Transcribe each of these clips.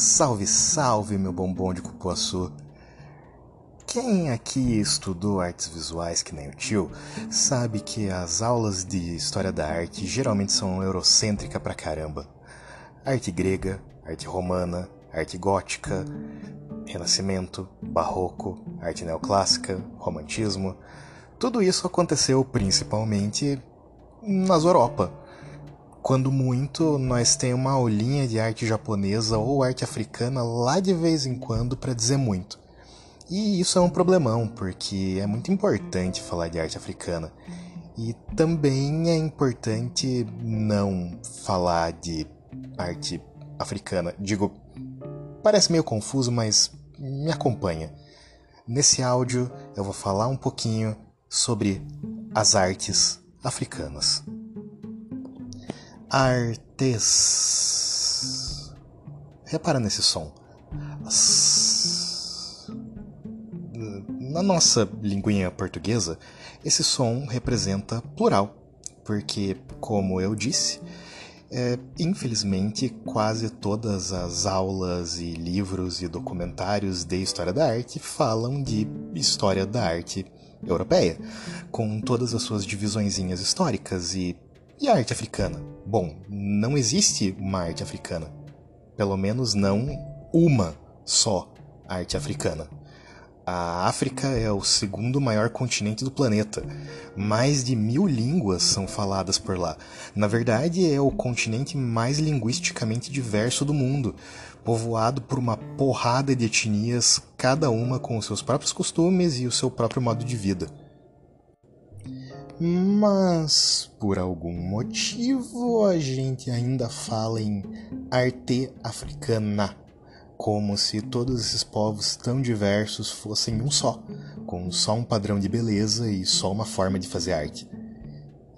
Salve, salve, meu bombom de cupuaçu! Quem aqui estudou artes visuais que nem o tio, sabe que as aulas de história da arte geralmente são eurocêntrica pra caramba. Arte grega, arte romana, arte gótica, renascimento, barroco, arte neoclássica, romantismo. Tudo isso aconteceu principalmente nas Europa quando muito, nós tem uma aulinha de arte japonesa ou arte africana lá de vez em quando para dizer muito. E isso é um problemão, porque é muito importante falar de arte africana. E também é importante não falar de arte africana. Digo, parece meio confuso, mas me acompanha. Nesse áudio eu vou falar um pouquinho sobre as artes africanas. Artes. Repara nesse som. Na nossa linguinha portuguesa, esse som representa plural, porque, como eu disse, é, infelizmente quase todas as aulas e livros e documentários de história da arte falam de história da arte europeia, com todas as suas divisõezinhas históricas e e arte africana? Bom, não existe uma arte africana. Pelo menos não uma só arte africana. A África é o segundo maior continente do planeta. Mais de mil línguas são faladas por lá. Na verdade, é o continente mais linguisticamente diverso do mundo, povoado por uma porrada de etnias, cada uma com seus próprios costumes e o seu próprio modo de vida. Mas, por algum motivo, a gente ainda fala em arte africana, como se todos esses povos tão diversos fossem um só, com só um padrão de beleza e só uma forma de fazer arte.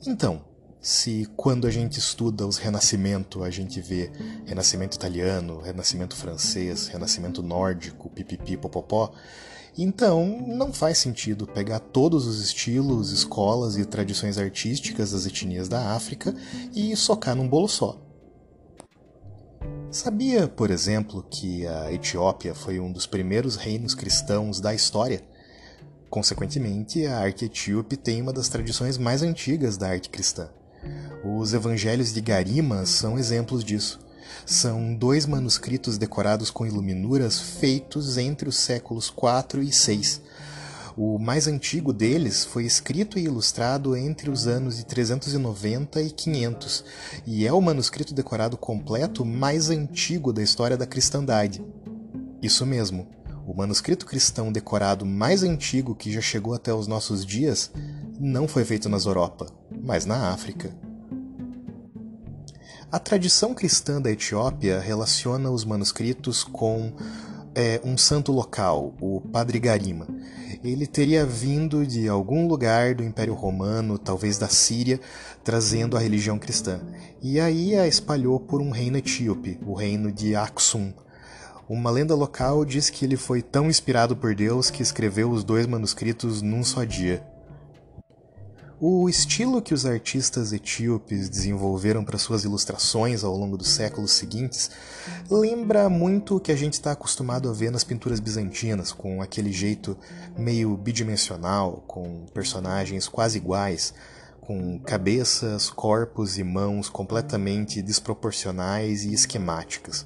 Então, se quando a gente estuda os Renascimento, a gente vê Renascimento italiano, Renascimento francês, Renascimento nórdico, pipipi, popopó, então, não faz sentido pegar todos os estilos, escolas e tradições artísticas das etnias da África e socar num bolo só. Sabia, por exemplo, que a Etiópia foi um dos primeiros reinos cristãos da história? Consequentemente, a arte etíope tem uma das tradições mais antigas da arte cristã. Os evangelhos de Garima são exemplos disso. São dois manuscritos decorados com iluminuras feitos entre os séculos IV e VI. O mais antigo deles foi escrito e ilustrado entre os anos de 390 e 500, e é o manuscrito decorado completo mais antigo da história da cristandade. Isso mesmo, o manuscrito cristão decorado mais antigo que já chegou até os nossos dias não foi feito nas Europa, mas na África. A tradição cristã da Etiópia relaciona os manuscritos com é, um santo local, o Padre Garima. Ele teria vindo de algum lugar do Império Romano, talvez da Síria, trazendo a religião cristã. E aí a espalhou por um reino etíope, o reino de Aksum. Uma lenda local diz que ele foi tão inspirado por Deus que escreveu os dois manuscritos num só dia. O estilo que os artistas etíopes desenvolveram para suas ilustrações ao longo dos séculos seguintes lembra muito o que a gente está acostumado a ver nas pinturas bizantinas, com aquele jeito meio bidimensional, com personagens quase iguais, com cabeças, corpos e mãos completamente desproporcionais e esquemáticas.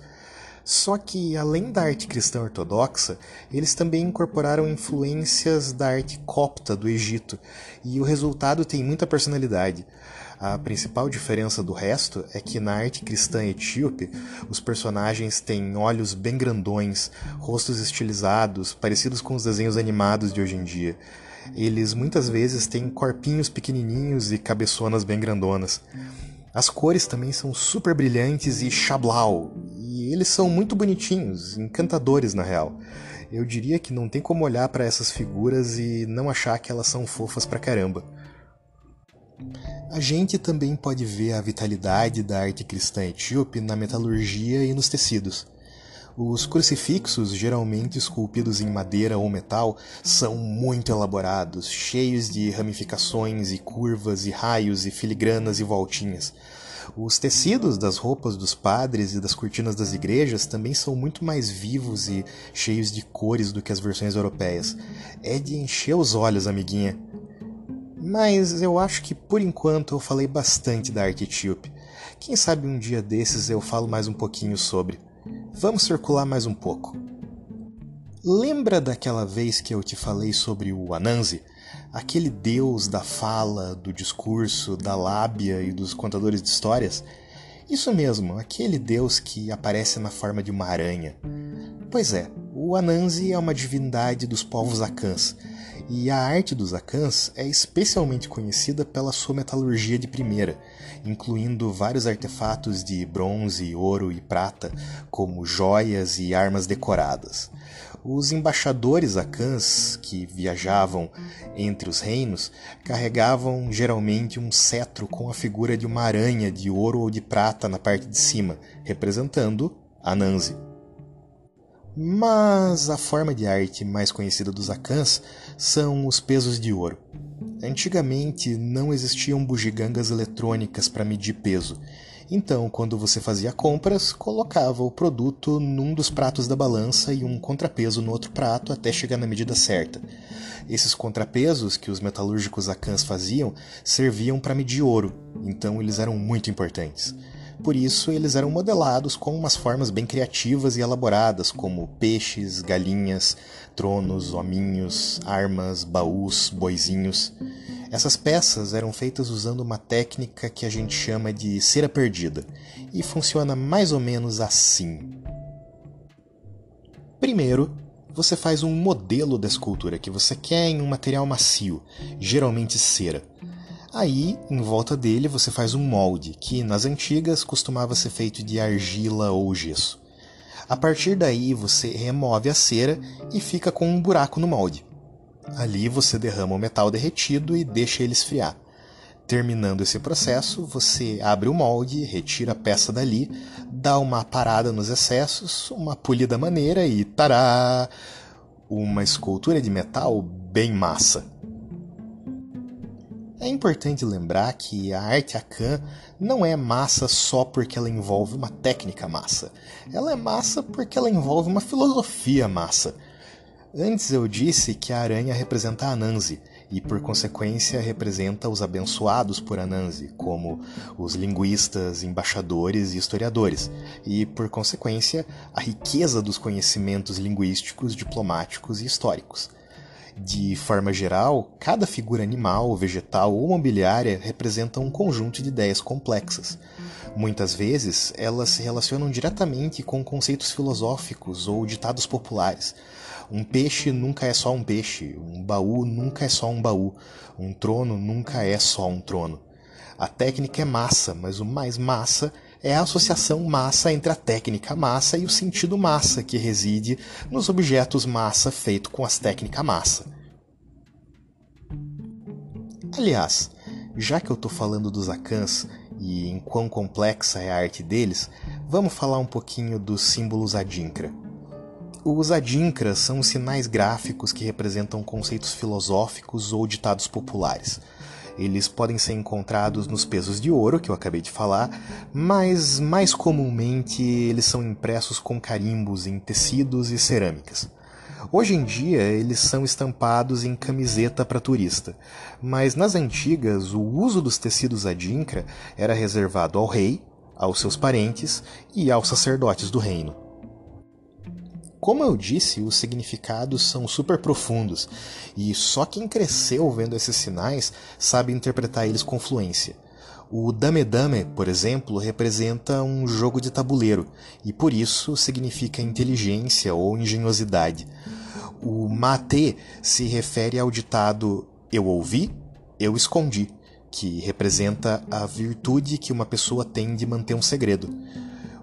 Só que, além da arte cristã ortodoxa, eles também incorporaram influências da arte copta do Egito, e o resultado tem muita personalidade. A principal diferença do resto é que na arte cristã etíope, os personagens têm olhos bem grandões, rostos estilizados, parecidos com os desenhos animados de hoje em dia. Eles muitas vezes têm corpinhos pequenininhos e cabeçonas bem grandonas. As cores também são super brilhantes e chablau, e eles são muito bonitinhos, encantadores na real. Eu diria que não tem como olhar para essas figuras e não achar que elas são fofas pra caramba. A gente também pode ver a vitalidade da arte cristã etíope na metalurgia e nos tecidos. Os crucifixos, geralmente esculpidos em madeira ou metal, são muito elaborados, cheios de ramificações e curvas e raios e filigranas e voltinhas. Os tecidos das roupas dos padres e das cortinas das igrejas também são muito mais vivos e cheios de cores do que as versões europeias. É de encher os olhos, amiguinha. Mas eu acho que por enquanto eu falei bastante da arte etíope. Quem sabe um dia desses eu falo mais um pouquinho sobre. Vamos circular mais um pouco. Lembra daquela vez que eu te falei sobre o Anansi? Aquele deus da fala, do discurso, da lábia e dos contadores de histórias? Isso mesmo, aquele deus que aparece na forma de uma aranha. Pois é, o Anansi é uma divindade dos povos Akans, e a arte dos Akans é especialmente conhecida pela sua metalurgia de primeira, incluindo vários artefatos de bronze, ouro e prata, como joias e armas decoradas. Os embaixadores acãs que viajavam entre os reinos carregavam geralmente um cetro com a figura de uma aranha de ouro ou de prata na parte de cima, representando Anansi. Mas a forma de arte mais conhecida dos acãs são os pesos de ouro. Antigamente não existiam bugigangas eletrônicas para medir peso, então, quando você fazia compras, colocava o produto num dos pratos da balança e um contrapeso no outro prato até chegar na medida certa. Esses contrapesos que os metalúrgicos acãs faziam serviam para medir ouro, então eles eram muito importantes. Por isso, eles eram modelados com umas formas bem criativas e elaboradas, como peixes, galinhas, tronos, hominhos, armas, baús, boizinhos. Essas peças eram feitas usando uma técnica que a gente chama de cera perdida e funciona mais ou menos assim. Primeiro, você faz um modelo da escultura que você quer em um material macio, geralmente cera. Aí, em volta dele, você faz um molde, que nas antigas costumava ser feito de argila ou gesso. A partir daí, você remove a cera e fica com um buraco no molde. Ali você derrama o metal derretido e deixa ele esfriar. Terminando esse processo, você abre o molde, retira a peça dali, dá uma parada nos excessos, uma polida maneira e tará! Uma escultura de metal bem massa. É importante lembrar que a arte Akan não é massa só porque ela envolve uma técnica massa. Ela é massa porque ela envolve uma filosofia massa. Antes eu disse que a aranha representa Anansi e, por consequência, representa os abençoados por Anansi, como os linguistas, embaixadores e historiadores, e, por consequência, a riqueza dos conhecimentos linguísticos, diplomáticos e históricos. De forma geral, cada figura animal, vegetal ou mobiliária representa um conjunto de ideias complexas. Muitas vezes, elas se relacionam diretamente com conceitos filosóficos ou ditados populares um peixe nunca é só um peixe, um baú nunca é só um baú, um trono nunca é só um trono. A técnica é massa, mas o mais massa é a associação massa entre a técnica massa e o sentido massa que reside nos objetos massa feito com as técnicas massa. Aliás, já que eu estou falando dos Akans e em quão complexa é a arte deles, vamos falar um pouquinho dos símbolos Adinkra. Os adinkras são sinais gráficos que representam conceitos filosóficos ou ditados populares. Eles podem ser encontrados nos pesos de ouro, que eu acabei de falar, mas mais comumente eles são impressos com carimbos em tecidos e cerâmicas. Hoje em dia, eles são estampados em camiseta para turista, mas nas antigas, o uso dos tecidos adinkra era reservado ao rei, aos seus parentes e aos sacerdotes do reino. Como eu disse, os significados são super profundos e só quem cresceu vendo esses sinais sabe interpretar eles com fluência. O Dame Dame, por exemplo, representa um jogo de tabuleiro e por isso significa inteligência ou engenhosidade. O Mate se refere ao ditado Eu ouvi, eu escondi, que representa a virtude que uma pessoa tem de manter um segredo.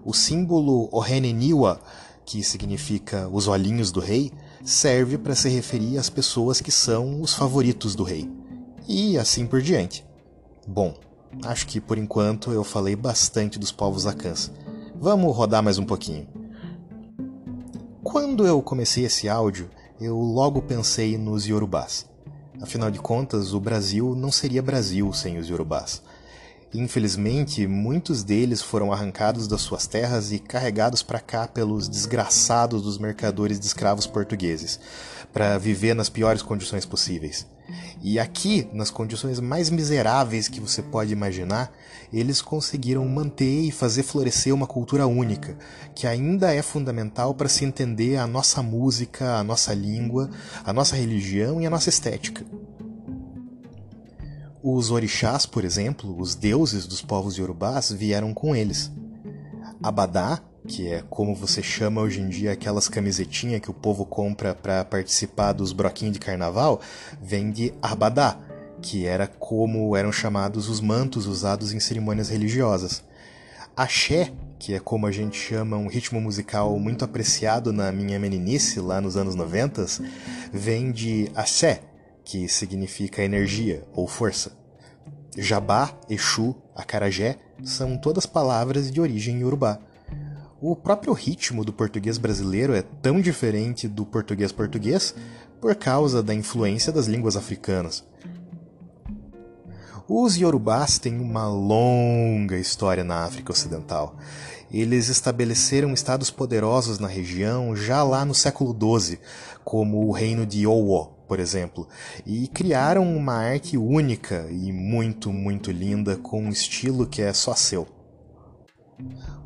O símbolo Oheneniwa que significa os olhinhos do rei, serve para se referir às pessoas que são os favoritos do rei. E assim por diante. Bom, acho que por enquanto eu falei bastante dos povos acãs. Vamos rodar mais um pouquinho. Quando eu comecei esse áudio, eu logo pensei nos Yorubás. Afinal de contas, o Brasil não seria Brasil sem os Yorubás. Infelizmente, muitos deles foram arrancados das suas terras e carregados para cá pelos desgraçados dos mercadores de escravos portugueses, para viver nas piores condições possíveis. E aqui, nas condições mais miseráveis que você pode imaginar, eles conseguiram manter e fazer florescer uma cultura única, que ainda é fundamental para se entender a nossa música, a nossa língua, a nossa religião e a nossa estética. Os orixás, por exemplo, os deuses dos povos yorubás, vieram com eles. Abadá, que é como você chama hoje em dia aquelas camisetinhas que o povo compra para participar dos broquinhos de carnaval, vem de Abadá, que era como eram chamados os mantos usados em cerimônias religiosas. Axé, que é como a gente chama um ritmo musical muito apreciado na minha meninice lá nos anos 90, vem de axé, que significa energia ou força. Jabá, Exu, Acarajé são todas palavras de origem iorubá. O próprio ritmo do português brasileiro é tão diferente do português português por causa da influência das línguas africanas. Os iorubás têm uma longa história na África Ocidental. Eles estabeleceram estados poderosos na região já lá no século XII, como o reino de Owo, por exemplo, e criaram uma arte única e muito, muito linda com um estilo que é só seu.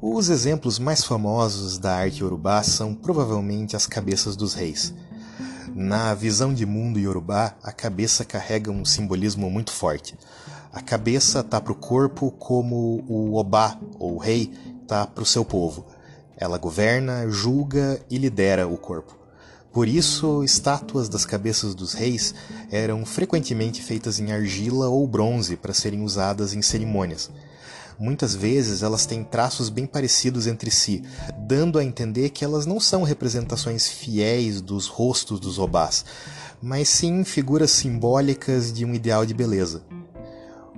Os exemplos mais famosos da arte iorubá são provavelmente as cabeças dos reis. Na visão de mundo iorubá, a cabeça carrega um simbolismo muito forte. A cabeça está para o corpo como o obá, ou rei, está para o seu povo. Ela governa, julga e lidera o corpo. Por isso, estátuas das cabeças dos reis eram frequentemente feitas em argila ou bronze para serem usadas em cerimônias. Muitas vezes elas têm traços bem parecidos entre si, dando a entender que elas não são representações fiéis dos rostos dos obás, mas sim figuras simbólicas de um ideal de beleza.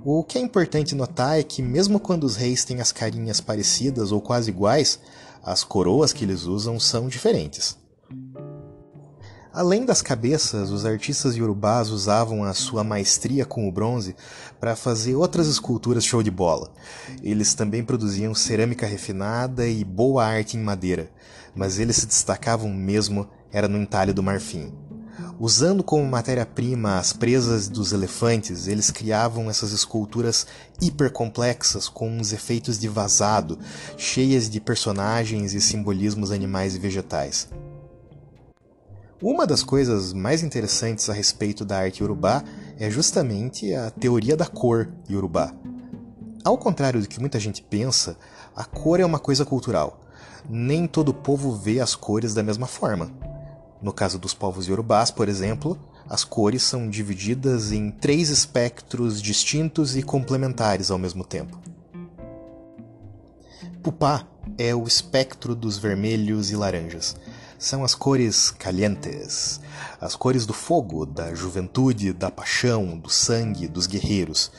O que é importante notar é que, mesmo quando os reis têm as carinhas parecidas ou quase iguais, as coroas que eles usam são diferentes. Além das cabeças, os artistas iorubás usavam a sua maestria com o bronze para fazer outras esculturas show de bola. Eles também produziam cerâmica refinada e boa arte em madeira, mas eles se destacavam mesmo era no entalhe do marfim. Usando como matéria-prima as presas dos elefantes, eles criavam essas esculturas hipercomplexas com uns efeitos de vazado, cheias de personagens e simbolismos animais e vegetais. Uma das coisas mais interessantes a respeito da arte iorubá é justamente a teoria da cor iorubá. Ao contrário do que muita gente pensa, a cor é uma coisa cultural. Nem todo povo vê as cores da mesma forma. No caso dos povos iorubás, por exemplo, as cores são divididas em três espectros distintos e complementares ao mesmo tempo. Pupá é o espectro dos vermelhos e laranjas são as cores calientes, as cores do fogo, da juventude, da paixão, do sangue, dos guerreiros.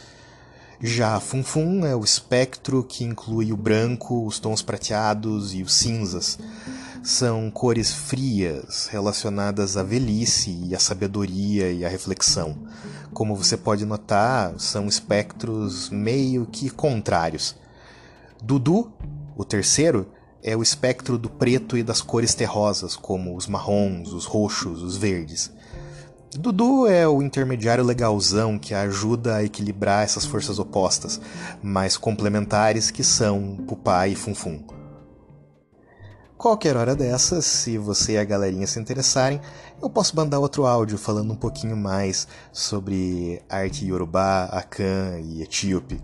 Já Funfun é o espectro que inclui o branco, os tons prateados e os cinzas. São cores frias, relacionadas à velhice e à sabedoria e à reflexão. Como você pode notar, são espectros meio que contrários. Dudu, o terceiro, é o espectro do preto e das cores terrosas, como os marrons, os roxos, os verdes. Dudu é o intermediário legalzão que ajuda a equilibrar essas forças opostas, mas complementares que são Pupá e Funfun. Qualquer hora dessas, se você e a galerinha se interessarem, eu posso mandar outro áudio falando um pouquinho mais sobre arte iorubá, akan e etíope.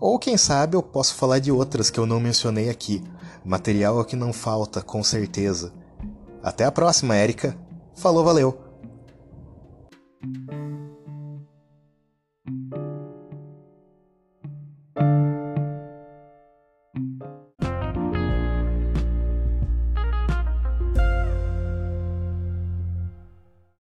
Ou quem sabe eu posso falar de outras que eu não mencionei aqui. Material é o que não falta, com certeza. Até a próxima, Érica. Falou, valeu!